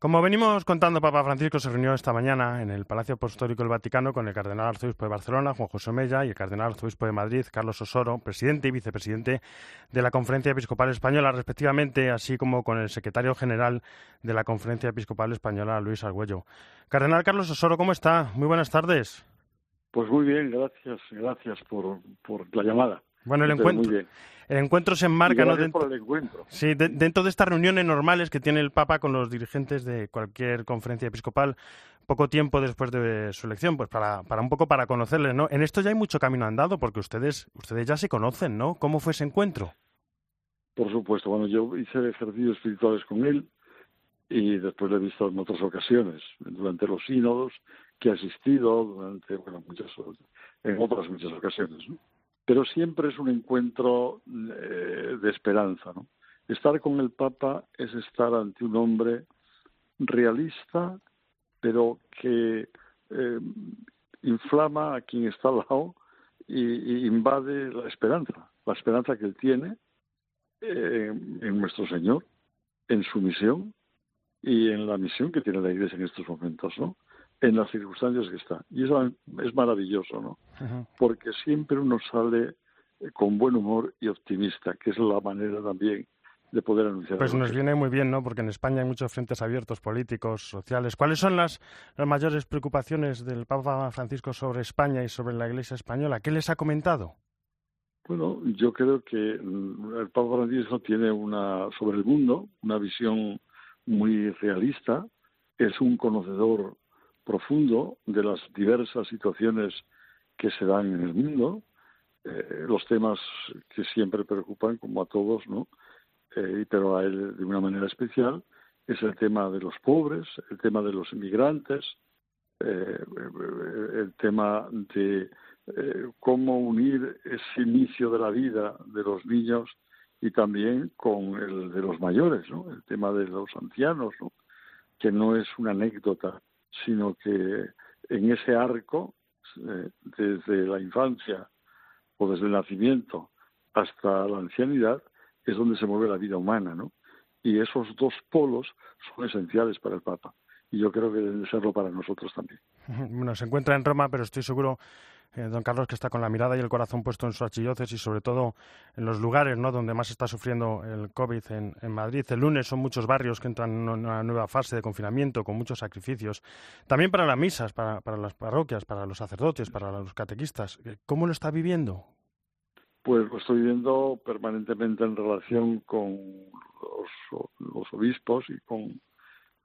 Como venimos contando, Papa Francisco se reunió esta mañana en el Palacio Apostólico del Vaticano con el cardenal arzobispo de Barcelona, Juan José Mella, y el cardenal arzobispo de Madrid, Carlos Osoro, presidente y vicepresidente de la Conferencia Episcopal Española, respectivamente, así como con el secretario general de la Conferencia Episcopal Española, Luis Argüello. Cardenal Carlos Osoro, ¿cómo está? Muy buenas tardes. Pues muy bien, gracias, gracias por, por la llamada. Bueno, el encuentro, el encuentro se enmarca, ¿no? Dentro, por el encuentro. Sí, dentro de estas reuniones normales que tiene el Papa con los dirigentes de cualquier conferencia episcopal, poco tiempo después de su elección, pues para, para un poco para conocerles, ¿no? En esto ya hay mucho camino andado, porque ustedes, ustedes ya se conocen, ¿no? ¿Cómo fue ese encuentro? Por supuesto, bueno, yo hice ejercicios espirituales con él y después lo he visto en otras ocasiones, durante los sínodos que he asistido, durante, bueno, muchas, en otras muchas ocasiones, ¿no? Pero siempre es un encuentro eh, de esperanza. ¿no? Estar con el Papa es estar ante un hombre realista, pero que eh, inflama a quien está al lado y, invade la esperanza, la esperanza que él tiene eh, en nuestro Señor, en su misión y en la misión que tiene la Iglesia en estos momentos, ¿no? En las circunstancias que está. Y eso es maravilloso, ¿no? Porque siempre uno sale eh, con buen humor y optimista, que es la manera también de poder anunciar. Pues nos viene muy bien, ¿no? Porque en España hay muchos frentes abiertos políticos, sociales. ¿Cuáles son las, las mayores preocupaciones del Papa Francisco sobre España y sobre la Iglesia española? ¿Qué les ha comentado? Bueno, yo creo que mm, el Papa Francisco tiene una sobre el mundo una visión muy realista. Es un conocedor profundo de las diversas situaciones que se dan en el mundo, eh, los temas que siempre preocupan, como a todos, ¿no? Eh, pero a él de una manera especial, es el tema de los pobres, el tema de los inmigrantes, eh, el tema de cómo unir ese inicio de la vida de los niños y también con el de los mayores, ¿no? El tema de los ancianos, ¿no? Que no es una anécdota, sino que en ese arco, eh, desde la infancia o desde el nacimiento hasta la ancianidad, es donde se mueve la vida humana, ¿no? Y esos dos polos son esenciales para el Papa. Y yo creo que deben serlo para nosotros también. Bueno, se encuentra en Roma, pero estoy seguro eh, don Carlos, que está con la mirada y el corazón puesto en su archidiócesis y sobre todo en los lugares ¿no? donde más está sufriendo el COVID en, Madrid. El lunes son muchos barrios que entran en una nueva fase de confinamiento con muchos sacrificios. También para las misas, para, las parroquias, para los sacerdotes, para los catequistas. Eh, ¿Cómo lo está viviendo? Pues lo estoy viendo permanentemente en relación con los, obispos y con,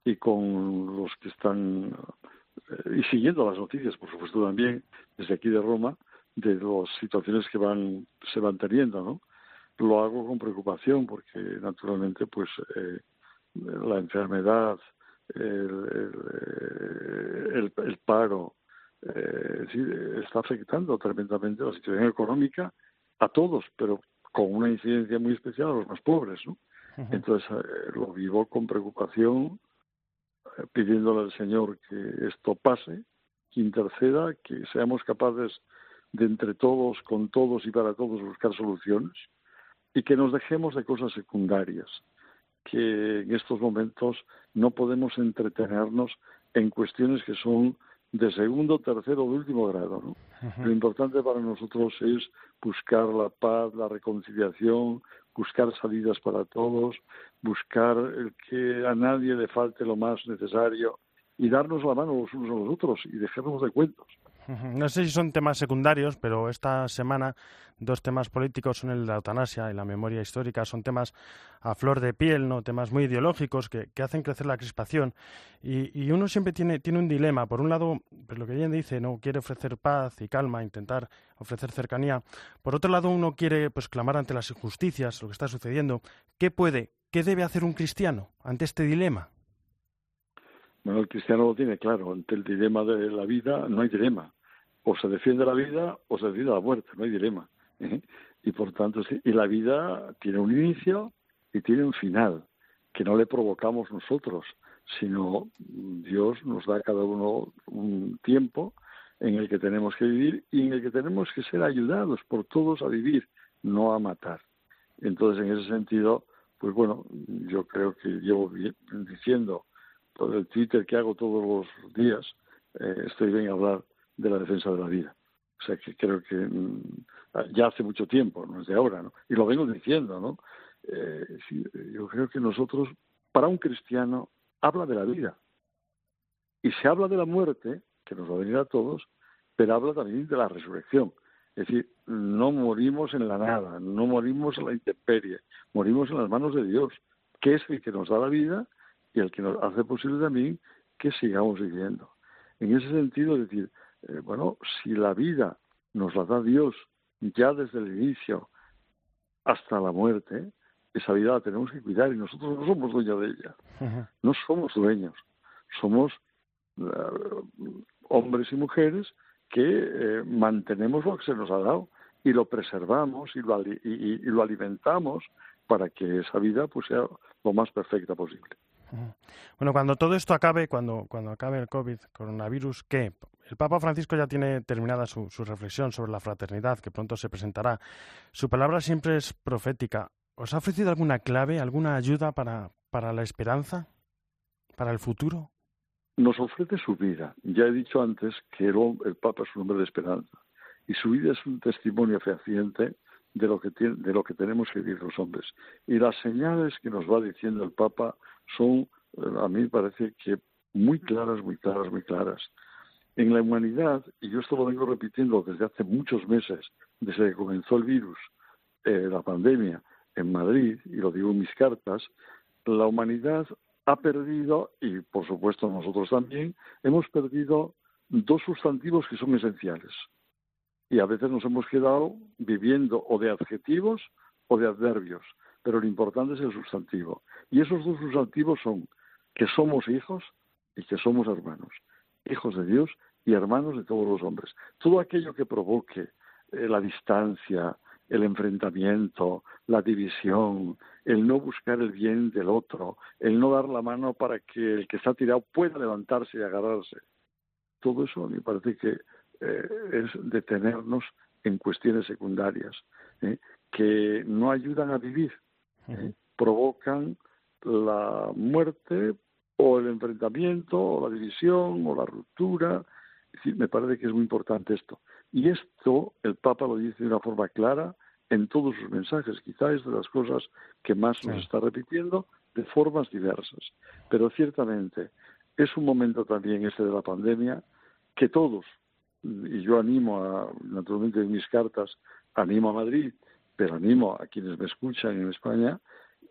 y con los que están y siguiendo las noticias, por supuesto, también desde aquí de Roma, de las situaciones que van se van teniendo, ¿no? Lo hago con preocupación porque, naturalmente, pues eh, la enfermedad, el, el, el, paro, eh, está afectando tremendamente la situación económica a todos, pero con una incidencia muy especial a los más pobres, ¿no? Entonces lo vivo con preocupación pidiéndole al Señor que esto pase, que interceda, que seamos capaces de entre todos, con todos y para todos buscar soluciones y que nos dejemos de cosas secundarias, que en estos momentos no podemos entretenernos en cuestiones que son de segundo, tercero o último grado. ¿no? Lo importante para nosotros es buscar la paz, la reconciliación, buscar salidas para todos, buscar que a nadie le falte lo más necesario y darnos la mano los unos a los otros y dejarnos de cuentos. No sé si son temas secundarios, pero esta semana dos temas políticos son el de la eutanasia y la memoria histórica. Son temas a flor de piel, no temas muy ideológicos que, hacen crecer la crispación. Y, uno siempre tiene, tiene un dilema. Por un lado, pues lo que bien dice, no quiere ofrecer paz y calma, intentar ofrecer cercanía. Por otro lado, uno quiere pues clamar ante las injusticias, lo que está sucediendo. ¿Qué puede, qué debe hacer un cristiano ante este dilema? Bueno, el cristiano lo tiene claro. Ante el dilema de la vida no hay dilema. O se defiende la vida o se defiende la muerte. No hay dilema. ¿eh? Y por tanto. Y la vida tiene un inicio y tiene un final, que no le provocamos nosotros, sino Dios nos da a cada uno un tiempo en el que tenemos que vivir y en el que tenemos que ser ayudados por todos a vivir, no a matar. Entonces, en ese sentido, pues bueno, yo creo que llevo diciendo por el Twitter que hago todos los días, eh, estoy bien a hablar de la defensa de la vida. O sea que creo que mm, ya hace mucho tiempo, no es de ahora, ¿no? Y lo vengo diciendo, ¿no? Eh, yo creo que nosotros, para un cristiano, habla de la vida. Y se habla de la muerte, que nos va a venir a todos, pero habla también de la resurrección. Es decir, no morimos en la nada, no morimos en la intemperie, morimos en las manos de Dios, que es el que nos da la vida y el que nos hace posible también que sigamos viviendo. En ese sentido, es decir, eh, bueno, si la vida nos la da Dios ya desde el inicio hasta la muerte, esa vida la tenemos que cuidar y nosotros no somos dueños de ella. No somos dueños. Somos eh, hombres y mujeres que eh, mantenemos lo que se nos ha dado y lo preservamos y lo, y, lo alimentamos para que esa vida pues sea lo más perfecta posible. Bueno, cuando todo esto acabe, cuando, cuando acabe el COVID, coronavirus, ¿qué? El Papa Francisco ya tiene terminada su, su, reflexión sobre la fraternidad, que pronto se presentará. Su palabra siempre es profética. ¿Os ha ofrecido alguna clave, alguna ayuda para, para la esperanza, para el futuro? Nos ofrece su vida. Ya he dicho antes que el, Papa es un hombre de esperanza y su vida es un testimonio fehaciente de lo que de lo que tenemos que vivir los hombres. Y las señales que nos va diciendo el Papa son, a mí parece que muy claras, muy claras, muy claras. En la humanidad, y yo esto lo vengo repitiendo desde hace muchos meses, desde que comenzó el virus, eh, la pandemia, en Madrid, y lo digo en mis cartas, la humanidad ha perdido, y por supuesto nosotros también, hemos perdido dos sustantivos que son esenciales. Y a veces nos hemos quedado viviendo o de adjetivos o de adverbios, pero lo importante es el sustantivo. Y esos dos sustantivos son que somos hijos y que somos hermanos, hijos de Dios y hermanos de todos los hombres. Todo aquello que provoque eh, la distancia, el enfrentamiento, la división, el no buscar el bien del otro, el no dar la mano para que el que está tirado pueda levantarse y agarrarse. Todo eso me parece que eh, es detenernos en cuestiones secundarias ¿eh? que no ayudan a vivir, ¿eh? provocan la muerte o el enfrentamiento o la división o la ruptura. me parece que es muy importante esto. Y esto el Papa lo dice de una forma clara en todos sus mensajes. Quizá es de las cosas que más nos está repitiendo de formas diversas. Pero ciertamente es un momento también este de la pandemia que todos, y yo animo a, naturalmente en mis cartas, animo a Madrid, pero animo a quienes me escuchan en España,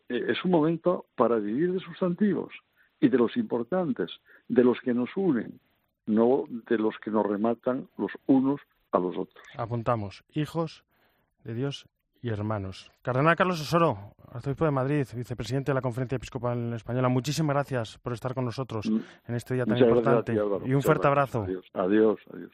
eh, es un momento para vivir de sustantivos y de los importantes, de los que nos unen, no de los que nos rematan los unos a los otros. Apuntamos, hijos de Dios y hermanos. Cardenal Carlos Osoro, arzobispo de Madrid, vicepresidente de la Conferencia Episcopal Española, muchísimas gracias por estar con nosotros mm. en este día tan importante. y un fuerte abrazo. adiós. adiós.